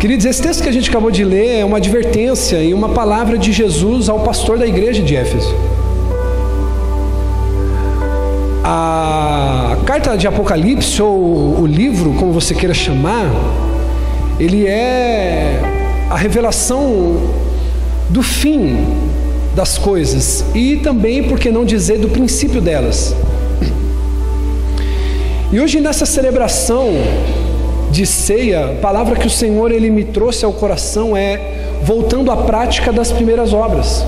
Queridos, esse texto que a gente acabou de ler é uma advertência e uma palavra de Jesus ao pastor da igreja de Éfeso. A carta de Apocalipse, ou o livro, como você queira chamar, ele é a revelação do fim das coisas e também, por que não dizer, do princípio delas. E hoje, nessa celebração, de ceia, a palavra que o Senhor ele me trouxe ao coração é voltando à prática das primeiras obras.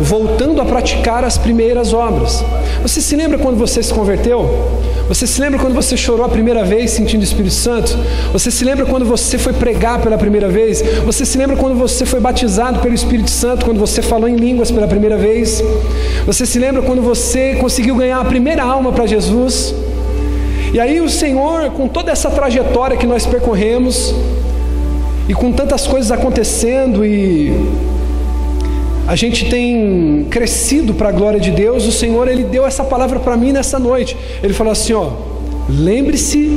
Voltando a praticar as primeiras obras. Você se lembra quando você se converteu? Você se lembra quando você chorou a primeira vez sentindo o Espírito Santo? Você se lembra quando você foi pregar pela primeira vez? Você se lembra quando você foi batizado pelo Espírito Santo, quando você falou em línguas pela primeira vez? Você se lembra quando você conseguiu ganhar a primeira alma para Jesus? E aí o Senhor, com toda essa trajetória que nós percorremos, e com tantas coisas acontecendo, e a gente tem crescido para a glória de Deus, o Senhor ele deu essa palavra para mim nessa noite. Ele falou assim: ó, lembre-se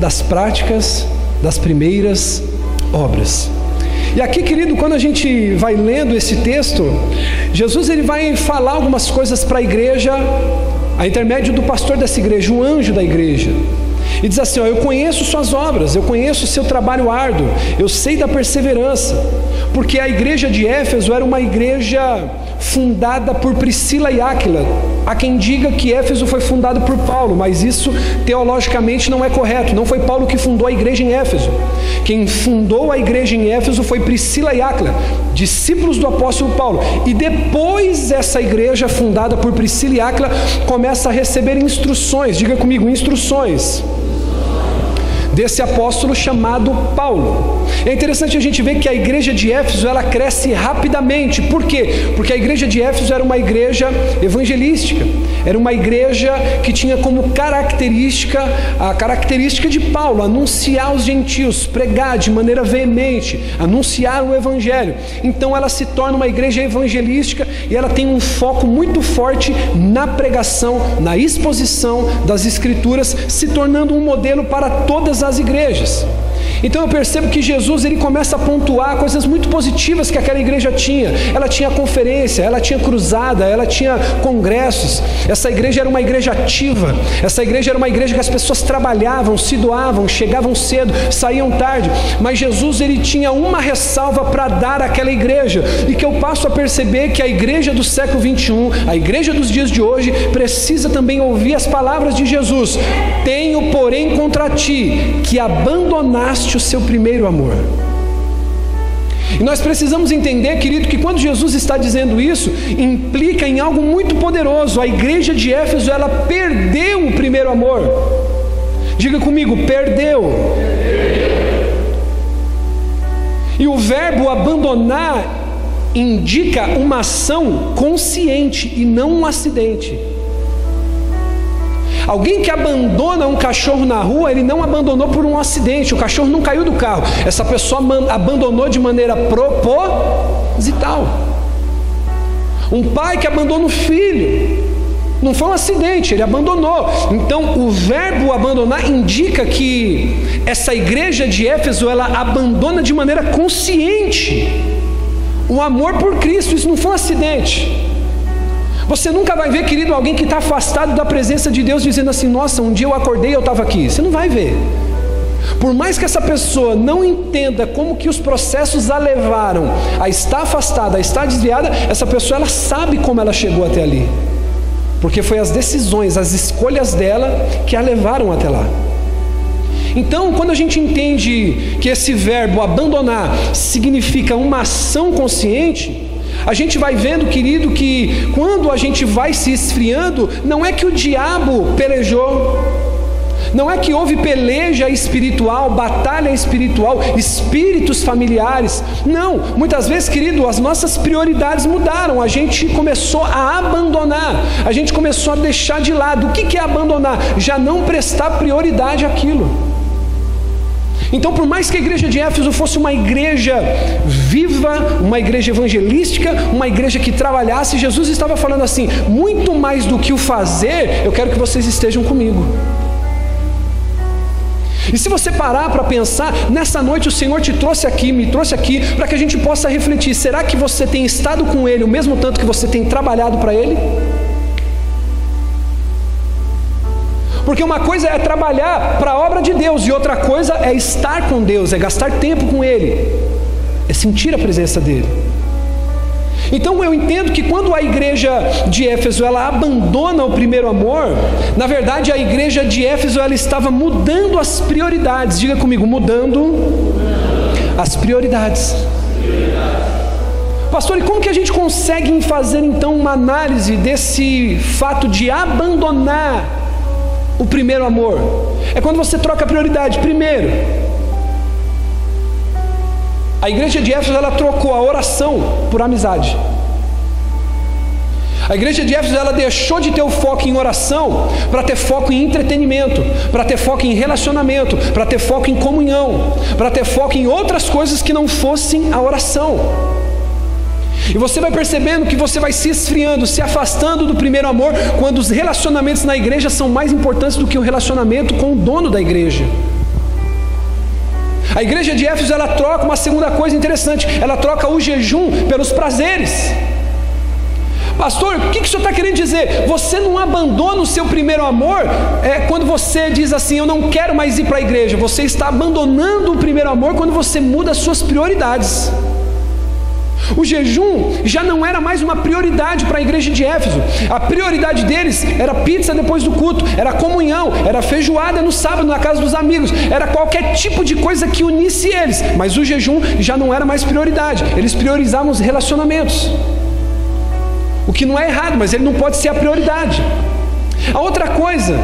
das práticas das primeiras obras. E aqui, querido, quando a gente vai lendo esse texto, Jesus ele vai falar algumas coisas para a igreja a intermédio do pastor dessa igreja, um anjo da igreja. E diz assim: ó, Eu conheço suas obras, eu conheço o seu trabalho árduo, eu sei da perseverança, porque a igreja de Éfeso era uma igreja fundada por Priscila e Áquila. Há quem diga que Éfeso foi fundado por Paulo, mas isso teologicamente não é correto. Não foi Paulo que fundou a igreja em Éfeso. Quem fundou a igreja em Éfeso foi Priscila e Áquila, discípulos do apóstolo Paulo. E depois essa igreja fundada por Priscila e Áquila começa a receber instruções. Diga comigo, instruções desse apóstolo chamado Paulo. É interessante a gente ver que a igreja de Éfeso ela cresce rapidamente. Por quê? Porque a igreja de Éfeso era uma igreja evangelística. Era uma igreja que tinha como característica a característica de Paulo, anunciar aos gentios, pregar de maneira veemente, anunciar o evangelho. Então ela se torna uma igreja evangelística e ela tem um foco muito forte na pregação, na exposição das escrituras, se tornando um modelo para todas as igrejas. Então eu percebo que Jesus ele começa a pontuar coisas muito positivas que aquela igreja tinha. Ela tinha conferência, ela tinha cruzada, ela tinha congressos. Essa igreja era uma igreja ativa. Essa igreja era uma igreja que as pessoas trabalhavam, se doavam, chegavam cedo, saíam tarde. Mas Jesus ele tinha uma ressalva para dar àquela igreja e que eu passo a perceber que a igreja do século 21, a igreja dos dias de hoje, precisa também ouvir as palavras de Jesus. Tenho, porém, contra ti que abandonaste o seu primeiro amor. E nós precisamos entender, querido, que quando Jesus está dizendo isso, implica em algo muito poderoso. A igreja de Éfeso, ela perdeu o primeiro amor. Diga comigo, perdeu. E o verbo abandonar indica uma ação consciente e não um acidente. Alguém que abandona um cachorro na rua, ele não abandonou por um acidente, o cachorro não caiu do carro. Essa pessoa abandonou de maneira proposital. Um pai que abandona o filho, não foi um acidente, ele abandonou. Então, o verbo abandonar indica que essa igreja de Éfeso ela abandona de maneira consciente o amor por Cristo. Isso não foi um acidente. Você nunca vai ver, querido, alguém que está afastado da presença de Deus dizendo assim: Nossa, um dia eu acordei e eu estava aqui. Você não vai ver. Por mais que essa pessoa não entenda como que os processos a levaram a estar afastada, a estar desviada, essa pessoa ela sabe como ela chegou até ali. Porque foi as decisões, as escolhas dela que a levaram até lá. Então, quando a gente entende que esse verbo abandonar significa uma ação consciente, a gente vai vendo, querido, que quando a gente vai se esfriando, não é que o diabo pelejou, não é que houve peleja espiritual, batalha espiritual, espíritos familiares. Não, muitas vezes, querido, as nossas prioridades mudaram. A gente começou a abandonar, a gente começou a deixar de lado. O que é abandonar? Já não prestar prioridade àquilo. Então, por mais que a igreja de Éfeso fosse uma igreja viva, uma igreja evangelística, uma igreja que trabalhasse, Jesus estava falando assim: muito mais do que o fazer, eu quero que vocês estejam comigo. E se você parar para pensar, nessa noite o Senhor te trouxe aqui, me trouxe aqui, para que a gente possa refletir: será que você tem estado com Ele o mesmo tanto que você tem trabalhado para Ele? Porque uma coisa é trabalhar para a obra de Deus e outra coisa é estar com Deus, é gastar tempo com Ele, é sentir a presença dEle. Então eu entendo que quando a igreja de Éfeso ela abandona o primeiro amor, na verdade a igreja de Éfeso ela estava mudando as prioridades. Diga comigo, mudando as prioridades. Pastor, e como que a gente consegue fazer então uma análise desse fato de abandonar o primeiro amor? É quando você troca a prioridade. Primeiro, a igreja de Éfeso ela trocou a oração por amizade. A igreja de Éfeso ela deixou de ter o foco em oração para ter foco em entretenimento, para ter foco em relacionamento, para ter foco em comunhão, para ter foco em outras coisas que não fossem a oração. E você vai percebendo que você vai se esfriando, se afastando do primeiro amor, quando os relacionamentos na igreja são mais importantes do que o relacionamento com o dono da igreja. A igreja de Éfeso ela troca uma segunda coisa interessante, ela troca o jejum pelos prazeres. Pastor, o que, que o senhor está querendo dizer? Você não abandona o seu primeiro amor é, quando você diz assim: Eu não quero mais ir para a igreja. Você está abandonando o primeiro amor quando você muda as suas prioridades. O jejum já não era mais uma prioridade para a igreja de Éfeso. A prioridade deles era pizza depois do culto, era comunhão, era feijoada no sábado na casa dos amigos, era qualquer tipo de coisa que unisse eles. Mas o jejum já não era mais prioridade. Eles priorizavam os relacionamentos. O que não é errado, mas ele não pode ser a prioridade. A outra coisa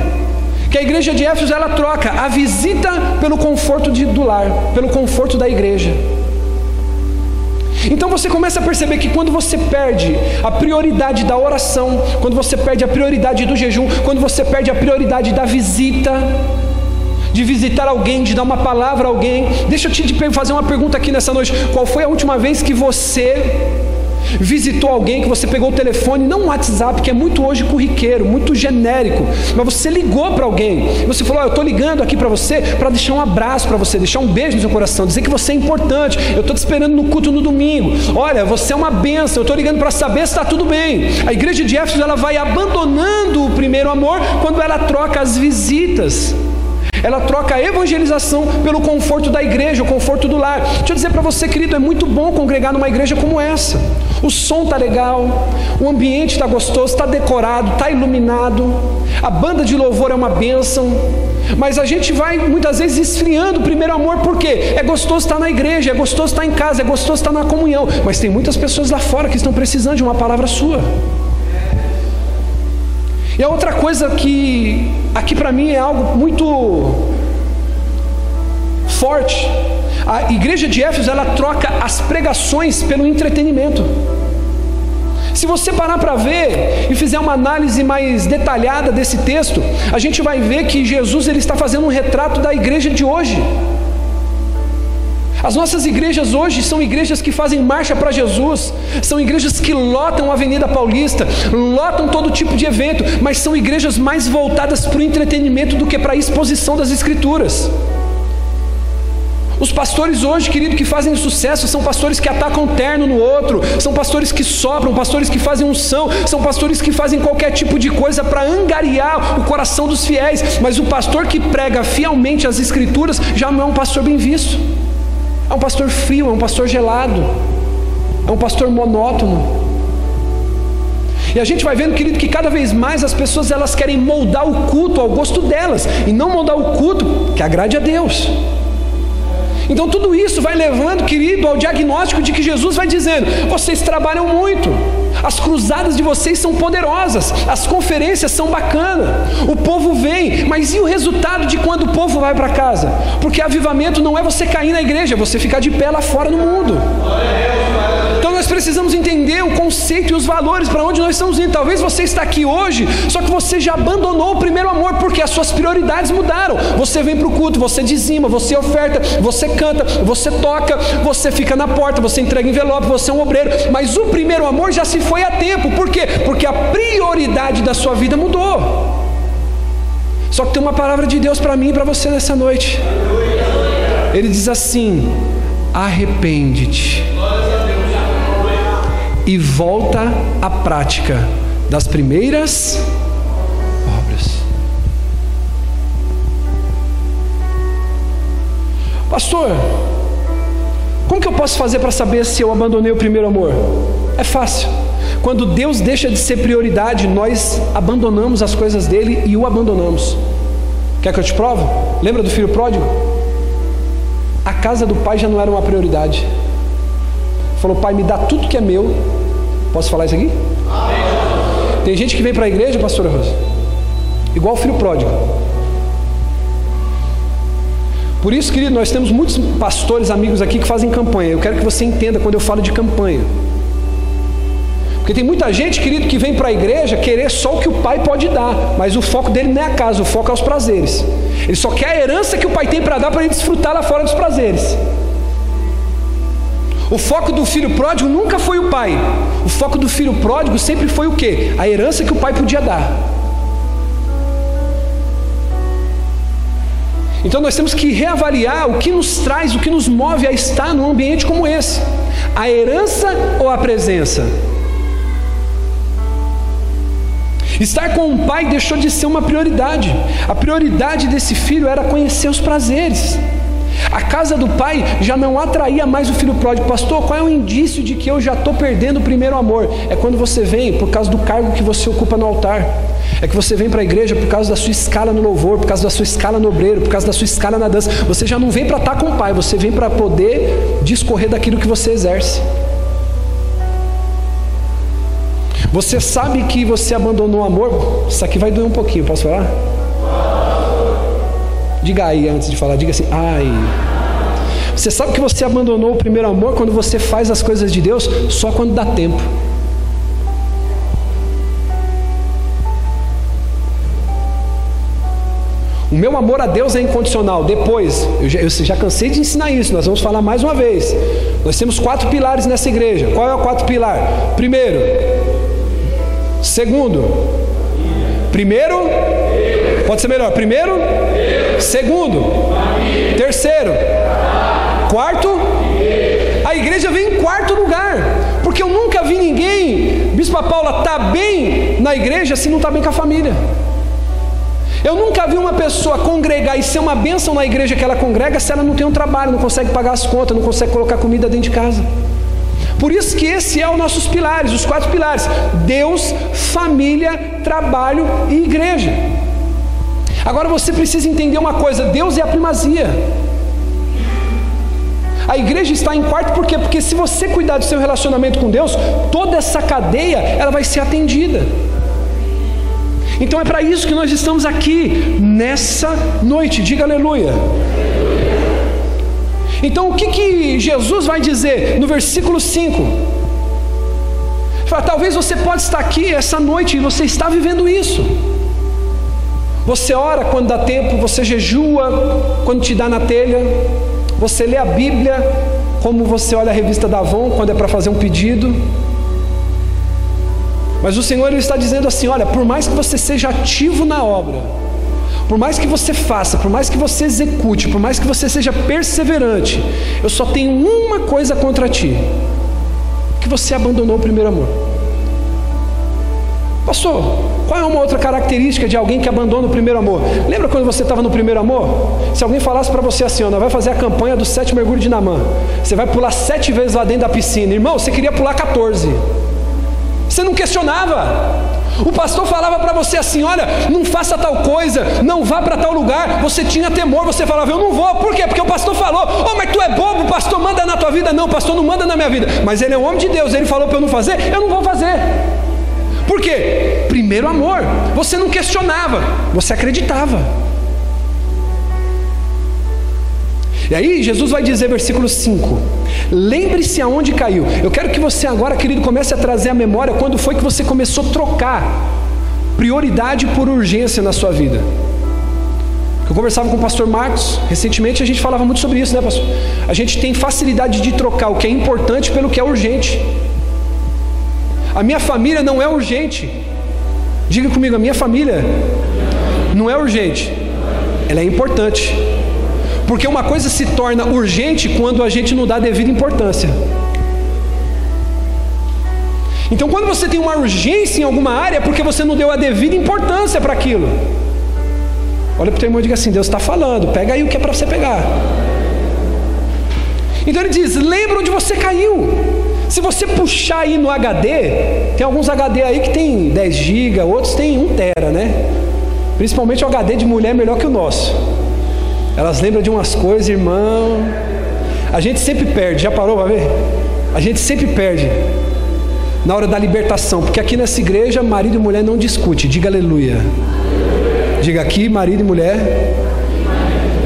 que a igreja de Éfeso ela troca a visita pelo conforto de, do lar, pelo conforto da igreja. Então você começa a perceber que quando você perde a prioridade da oração, quando você perde a prioridade do jejum, quando você perde a prioridade da visita, de visitar alguém, de dar uma palavra a alguém, deixa eu te fazer uma pergunta aqui nessa noite: qual foi a última vez que você visitou alguém que você pegou o telefone, não um WhatsApp, que é muito hoje corriqueiro, muito genérico, mas você ligou para alguém, você falou: oh, Eu estou ligando aqui para você para deixar um abraço para você, deixar um beijo no seu coração, dizer que você é importante, eu estou te esperando no culto no domingo, olha, você é uma benção, eu estou ligando para saber se está tudo bem. A igreja de Éfeso ela vai abandonando o primeiro amor quando ela troca as visitas. Ela troca a evangelização pelo conforto da igreja, o conforto do lar. Deixa eu dizer para você, querido, é muito bom congregar numa igreja como essa. O som está legal, o ambiente está gostoso, está decorado, está iluminado, a banda de louvor é uma bênção. Mas a gente vai muitas vezes esfriando o primeiro amor, porque é gostoso estar na igreja, é gostoso estar em casa, é gostoso estar na comunhão. Mas tem muitas pessoas lá fora que estão precisando de uma palavra sua. E a outra coisa que aqui para mim é algo muito forte. A igreja de Éfeso ela troca as pregações pelo entretenimento. Se você parar para ver e fizer uma análise mais detalhada desse texto, a gente vai ver que Jesus ele está fazendo um retrato da igreja de hoje. As nossas igrejas hoje são igrejas que fazem marcha para Jesus, são igrejas que lotam a Avenida Paulista, lotam todo tipo de evento, mas são igrejas mais voltadas para o entretenimento do que para a exposição das Escrituras. Os pastores hoje, querido, que fazem sucesso, são pastores que atacam terno no outro, são pastores que sopram, pastores que fazem unção, são pastores que fazem qualquer tipo de coisa para angariar o coração dos fiéis, mas o pastor que prega fielmente as Escrituras já não é um pastor bem visto. É um pastor frio, é um pastor gelado, é um pastor monótono. E a gente vai vendo, querido, que cada vez mais as pessoas elas querem moldar o culto ao gosto delas e não moldar o culto que agrade a Deus. Então tudo isso vai levando, querido, ao diagnóstico de que Jesus vai dizendo: vocês trabalham muito, as cruzadas de vocês são poderosas, as conferências são bacanas, o povo vem, mas e o resultado de quando o povo vai para casa? Porque avivamento não é você cair na igreja, é você ficar de pé lá fora no mundo. Então nós precisamos entender o conceito e os valores para onde nós estamos indo. Talvez você está aqui hoje, só que você já abandonou o primeiro amor porque as suas prioridades mudaram. Você vem para o culto, você dizima, você oferta, você canta, você toca, você fica na porta, você entrega envelope, você é um obreiro, mas o primeiro amor já se foi a tempo. Por quê? Porque a prioridade da sua vida mudou. Só que tem uma palavra de Deus para mim e para você nessa noite. Ele diz assim: arrepende-te e volta à prática das primeiras obras. Pastor, como que eu posso fazer para saber se eu abandonei o primeiro amor? É fácil. Quando Deus deixa de ser prioridade, nós abandonamos as coisas dele e o abandonamos. Quer que eu te prove? Lembra do filho pródigo? A casa do pai já não era uma prioridade. Falou, pai, me dá tudo que é meu. Posso falar isso aqui? Tem gente que vem para a igreja, pastora Rosa, igual o filho pródigo. Por isso, querido, nós temos muitos pastores, amigos aqui que fazem campanha. Eu quero que você entenda quando eu falo de campanha. Porque tem muita gente, querido, que vem para a igreja querer só o que o pai pode dar, mas o foco dele não é a casa, o foco é os prazeres. Ele só quer a herança que o pai tem para dar para ele desfrutar lá fora dos prazeres. O foco do filho pródigo nunca foi o pai. O foco do filho pródigo sempre foi o quê? A herança que o pai podia dar. Então nós temos que reavaliar o que nos traz, o que nos move a estar num ambiente como esse. A herança ou a presença? Estar com o pai deixou de ser uma prioridade. A prioridade desse filho era conhecer os prazeres. A casa do pai já não atraía mais o filho pródigo. Pastor, qual é o indício de que eu já estou perdendo o primeiro amor? É quando você vem por causa do cargo que você ocupa no altar. É que você vem para a igreja por causa da sua escala no louvor, por causa da sua escala no obreiro, por causa da sua escala na dança. Você já não vem para estar com o pai, você vem para poder discorrer daquilo que você exerce. Você sabe que você abandonou o amor? Isso aqui vai doer um pouquinho, posso falar? Diga aí antes de falar, diga assim, ai. Você sabe que você abandonou o primeiro amor quando você faz as coisas de Deus só quando dá tempo. O meu amor a Deus é incondicional. Depois, eu já, eu já, cansei de ensinar isso, nós vamos falar mais uma vez. Nós temos quatro pilares nessa igreja. Qual é o quatro pilar? Primeiro, segundo, primeiro, pode ser melhor. Primeiro, segundo, terceiro, quarto. A igreja vem em quarto lugar, porque eu nunca vi ninguém, Bispa Paula, tá bem na igreja se não está bem com a família. Eu nunca vi uma pessoa congregar e ser uma bênção na igreja que ela congrega se ela não tem um trabalho, não consegue pagar as contas, não consegue colocar comida dentro de casa. Por isso que esse é os nossos pilares, os quatro pilares: Deus, família, trabalho e igreja. Agora você precisa entender uma coisa: Deus é a primazia. A igreja está em quarto por quê? Porque se você cuidar do seu relacionamento com Deus, toda essa cadeia ela vai ser atendida. Então é para isso que nós estamos aqui nessa noite. Diga aleluia. Então o que, que Jesus vai dizer no versículo 5? Fala, talvez você pode estar aqui essa noite e você está vivendo isso. Você ora quando dá tempo, você jejua quando te dá na telha, você lê a Bíblia como você olha a revista da Avon quando é para fazer um pedido. Mas o Senhor ele está dizendo assim: olha, por mais que você seja ativo na obra, por mais que você faça, por mais que você execute, por mais que você seja perseverante, eu só tenho uma coisa contra ti: que você abandonou o primeiro amor. Pastor, qual é uma outra característica de alguém que abandona o primeiro amor? Lembra quando você estava no primeiro amor? Se alguém falasse para você assim, ó, vai fazer a campanha do sete mergulhos de Namã, você vai pular sete vezes lá dentro da piscina, irmão, você queria pular 14. Você não questionava. O pastor falava para você assim: olha, não faça tal coisa, não vá para tal lugar. Você tinha temor, você falava: eu não vou. Por quê? Porque o pastor falou: oh, mas tu é bobo, o pastor manda na tua vida. Não, o pastor não manda na minha vida. Mas ele é um homem de Deus, ele falou para eu não fazer, eu não vou fazer. Por quê? Primeiro amor. Você não questionava, você acreditava. E aí Jesus vai dizer, versículo 5: Lembre-se aonde caiu. Eu quero que você agora, querido, comece a trazer a memória quando foi que você começou a trocar prioridade por urgência na sua vida. Eu conversava com o pastor Marcos, recentemente a gente falava muito sobre isso, né, pastor? A gente tem facilidade de trocar o que é importante pelo que é urgente. A minha família não é urgente. Diga comigo, a minha família Não é urgente, ela é importante. Porque uma coisa se torna urgente quando a gente não dá devida importância. Então, quando você tem uma urgência em alguma área, é porque você não deu a devida importância para aquilo. Olha para o teu irmão e diga assim: Deus está falando, pega aí o que é para você pegar. Então ele diz: lembra onde você caiu. Se você puxar aí no HD, tem alguns HD aí que tem 10 GB, outros tem 1 tera, né? Principalmente o HD de mulher melhor que o nosso. Elas lembram de umas coisas, irmão. A gente sempre perde, já parou para ver? A gente sempre perde na hora da libertação, porque aqui nessa igreja marido e mulher não discute. Diga aleluia. Diga aqui, marido e mulher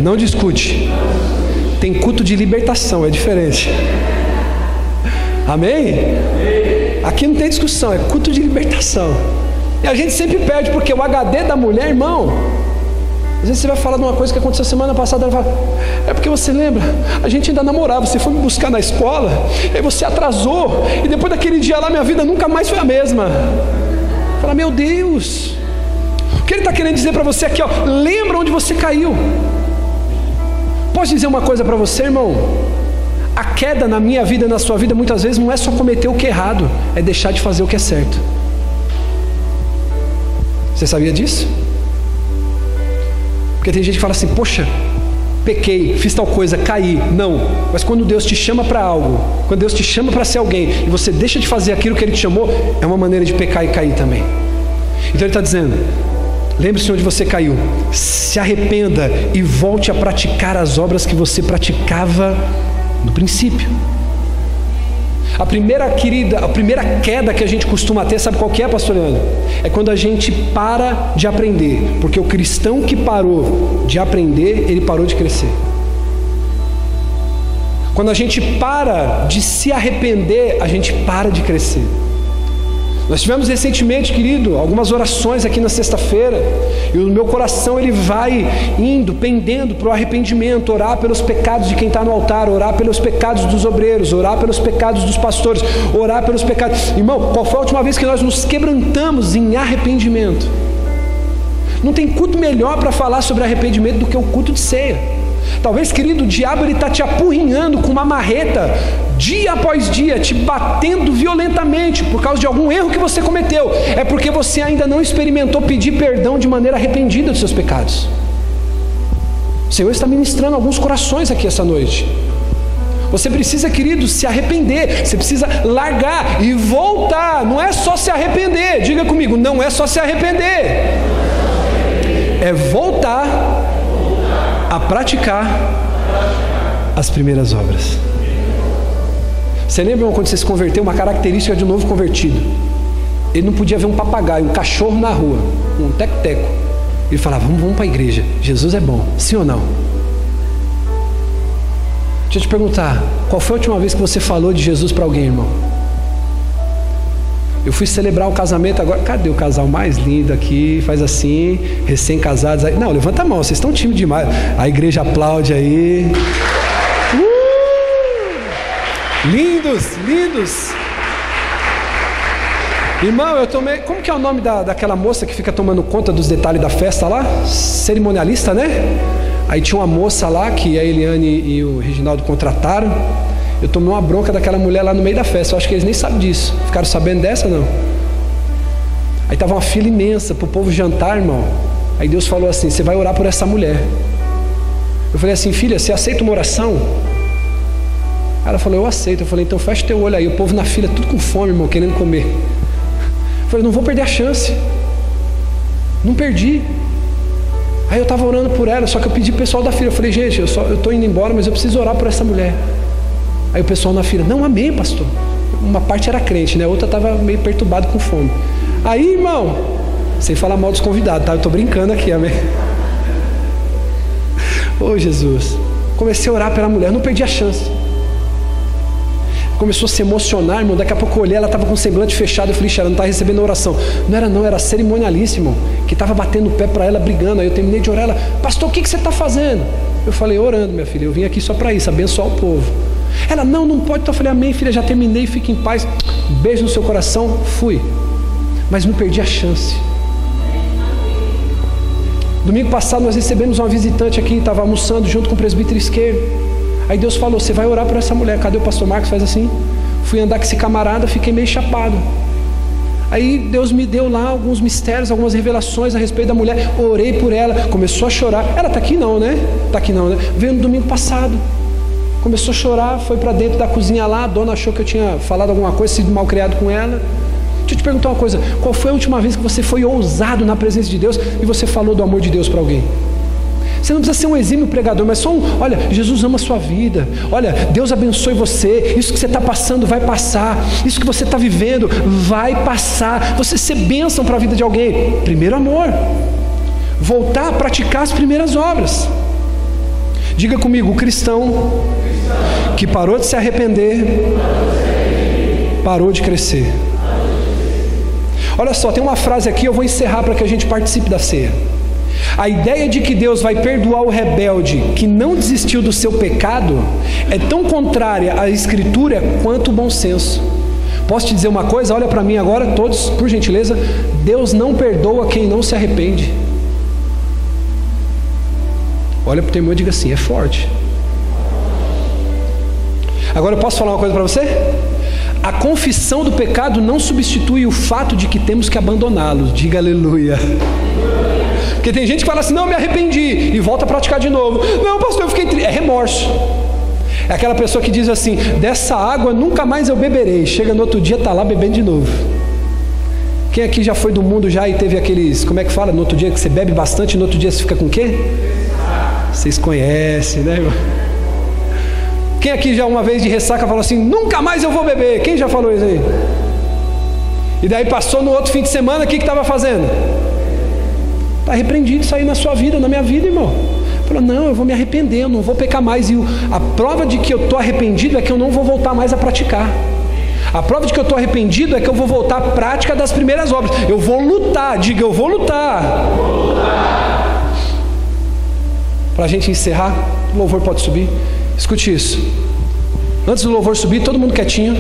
não discute. Tem culto de libertação, é diferente. Amém? Aqui não tem discussão, é culto de libertação. E a gente sempre perde, porque o HD da mulher, irmão, às vezes você vai falar de uma coisa que aconteceu semana passada, ela fala, é porque você lembra, a gente ainda namorava, você foi me buscar na escola, aí você atrasou, e depois daquele dia lá minha vida nunca mais foi a mesma. Fala, meu Deus, o que ele está querendo dizer para você aqui, ó, lembra onde você caiu. Posso dizer uma coisa para você, irmão? A queda na minha vida, na sua vida, muitas vezes não é só cometer o que é errado, é deixar de fazer o que é certo. Você sabia disso? Porque tem gente que fala assim: Poxa, pequei, fiz tal coisa, caí. Não. Mas quando Deus te chama para algo, quando Deus te chama para ser alguém e você deixa de fazer aquilo que Ele te chamou, é uma maneira de pecar e cair também. Então Ele está dizendo: Lembre-se onde você caiu, se arrependa e volte a praticar as obras que você praticava no princípio. A primeira querida, a primeira queda que a gente costuma ter, sabe qual que é, pastor Leandro? É quando a gente para de aprender, porque o cristão que parou de aprender, ele parou de crescer. Quando a gente para de se arrepender, a gente para de crescer. Nós tivemos recentemente, querido, algumas orações aqui na sexta-feira, e o meu coração ele vai indo, pendendo para o arrependimento, orar pelos pecados de quem está no altar, orar pelos pecados dos obreiros, orar pelos pecados dos pastores, orar pelos pecados. Irmão, qual foi a última vez que nós nos quebrantamos em arrependimento? Não tem culto melhor para falar sobre arrependimento do que o culto de ceia. Talvez, querido, o diabo está te apurrinhando com uma marreta, dia após dia, te batendo violentamente por causa de algum erro que você cometeu. É porque você ainda não experimentou pedir perdão de maneira arrependida dos seus pecados. O Senhor está ministrando alguns corações aqui essa noite. Você precisa, querido, se arrepender, você precisa largar e voltar. Não é só se arrepender, diga comigo, não é só se arrepender, é voltar a praticar as primeiras obras. Você lembra quando você se converteu? Uma característica de um novo convertido. Ele não podia ver um papagaio, um cachorro na rua, um teco-teco. Ele falava: Vamos, vamos para a igreja. Jesus é bom, sim ou não? Deixa eu te perguntar: qual foi a última vez que você falou de Jesus para alguém, irmão? Eu fui celebrar o casamento agora. Cadê o casal mais lindo aqui? Faz assim, recém-casados. Não, levanta a mão, vocês estão tímidos demais. A igreja aplaude aí. Uh! Lindos, lindos. Irmão, eu tomei. Como que é o nome da, daquela moça que fica tomando conta dos detalhes da festa lá? Cerimonialista, né? Aí tinha uma moça lá que a Eliane e o Reginaldo contrataram. Eu tomei uma bronca daquela mulher lá no meio da festa. Eu acho que eles nem sabem disso. Ficaram sabendo dessa, não? Aí estava uma fila imensa para o povo jantar, irmão. Aí Deus falou assim: Você vai orar por essa mulher. Eu falei assim: Filha, você aceita uma oração? Ela falou: Eu aceito. Eu falei: Então fecha teu olho aí. O povo na fila, tudo com fome, irmão, querendo comer. Eu falei: Não vou perder a chance. Não perdi. Aí eu estava orando por ela, só que eu pedi pro pessoal da fila. Eu falei: Gente, eu estou indo embora, mas eu preciso orar por essa mulher. Aí o pessoal na fila, não, amém, pastor. Uma parte era crente, né? A outra estava meio perturbado com fome. Aí, irmão, sem falar mal dos convidados, tá? Eu estou brincando aqui, amém. Ô oh, Jesus, comecei a orar pela mulher, não perdi a chance. Começou a se emocionar, irmão. Daqui a pouco eu olhei, ela estava com o semblante fechado. Eu falei, ela não está recebendo oração. Não era, não, era cerimonialista, irmão. Que estava batendo o pé para ela, brigando. Aí eu terminei de orar. Ela, pastor, o que, que você está fazendo? Eu falei, orando, minha filha. Eu vim aqui só para isso, abençoar o povo. Ela, não, não pode. Então eu falei, amém, filha, já terminei, fique em paz. Beijo no seu coração, fui. Mas não perdi a chance. Domingo passado nós recebemos uma visitante aqui, estava almoçando junto com o presbítero esquerdo. Aí Deus falou: Você vai orar por essa mulher. Cadê o pastor Marcos? Faz assim. Fui andar com esse camarada, fiquei meio chapado. Aí Deus me deu lá alguns mistérios, algumas revelações a respeito da mulher. Orei por ela, começou a chorar. Ela está aqui não, né? Está aqui não, né? Veio no domingo passado. Começou a chorar, foi para dentro da cozinha lá. A dona achou que eu tinha falado alguma coisa, sido mal criado com ela. Deixa eu te perguntar uma coisa: qual foi a última vez que você foi ousado na presença de Deus e você falou do amor de Deus para alguém? Você não precisa ser um exímio pregador, mas só um, olha, Jesus ama a sua vida. Olha, Deus abençoe você. Isso que você está passando vai passar. Isso que você está vivendo vai passar. Você ser bênção para a vida de alguém. Primeiro amor. Voltar a praticar as primeiras obras. Diga comigo, o cristão que parou de se arrepender, parou de crescer. Olha só, tem uma frase aqui, eu vou encerrar para que a gente participe da ceia. A ideia de que Deus vai perdoar o rebelde que não desistiu do seu pecado é tão contrária à Escritura quanto o bom senso. Posso te dizer uma coisa? Olha para mim agora, todos, por gentileza. Deus não perdoa quem não se arrepende. Olha para o teu irmão e diga assim: é forte. Agora eu posso falar uma coisa para você? A confissão do pecado não substitui o fato de que temos que abandoná-lo. Diga aleluia. Porque tem gente que fala assim: não, me arrependi, e volta a praticar de novo. Não, pastor, eu fiquei triste. É remorso. É aquela pessoa que diz assim: dessa água nunca mais eu beberei. Chega no outro dia, está lá bebendo de novo. Quem aqui já foi do mundo já e teve aqueles, como é que fala? No outro dia que você bebe bastante, no outro dia você fica com o quê? Vocês conhecem, né? Quem aqui já uma vez de ressaca falou assim: nunca mais eu vou beber? Quem já falou isso aí? E daí passou no outro fim de semana, o que estava fazendo? Está repreendido isso aí na sua vida, na minha vida, irmão. Falou, não, eu vou me arrepender, eu não vou pecar mais. E a prova de que eu estou arrependido é que eu não vou voltar mais a praticar. A prova de que eu estou arrependido é que eu vou voltar à prática das primeiras obras. Eu vou lutar, diga, eu vou lutar. lutar. Para a gente encerrar, o louvor pode subir. Escute isso. Antes do louvor subir, todo mundo quietinho.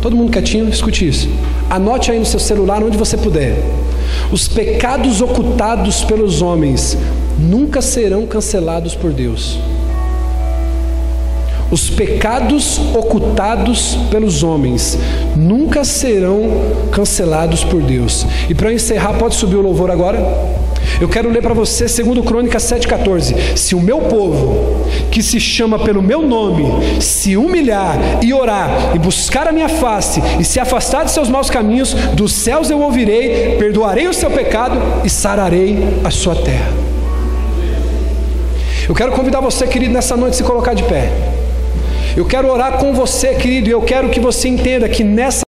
Todo mundo quietinho, escute isso. Anote aí no seu celular onde você puder. Os pecados ocultados pelos homens nunca serão cancelados por Deus. Os pecados ocultados pelos homens nunca serão cancelados por Deus. E para encerrar, pode subir o louvor agora? Eu quero ler para você, segundo Crônicas 7,14. Se o meu povo, que se chama pelo meu nome, se humilhar e orar, e buscar a minha face, e se afastar de seus maus caminhos, dos céus eu ouvirei, perdoarei o seu pecado e sararei a sua terra. Eu quero convidar você, querido, nessa noite, a se colocar de pé. Eu quero orar com você, querido, e eu quero que você entenda que nessa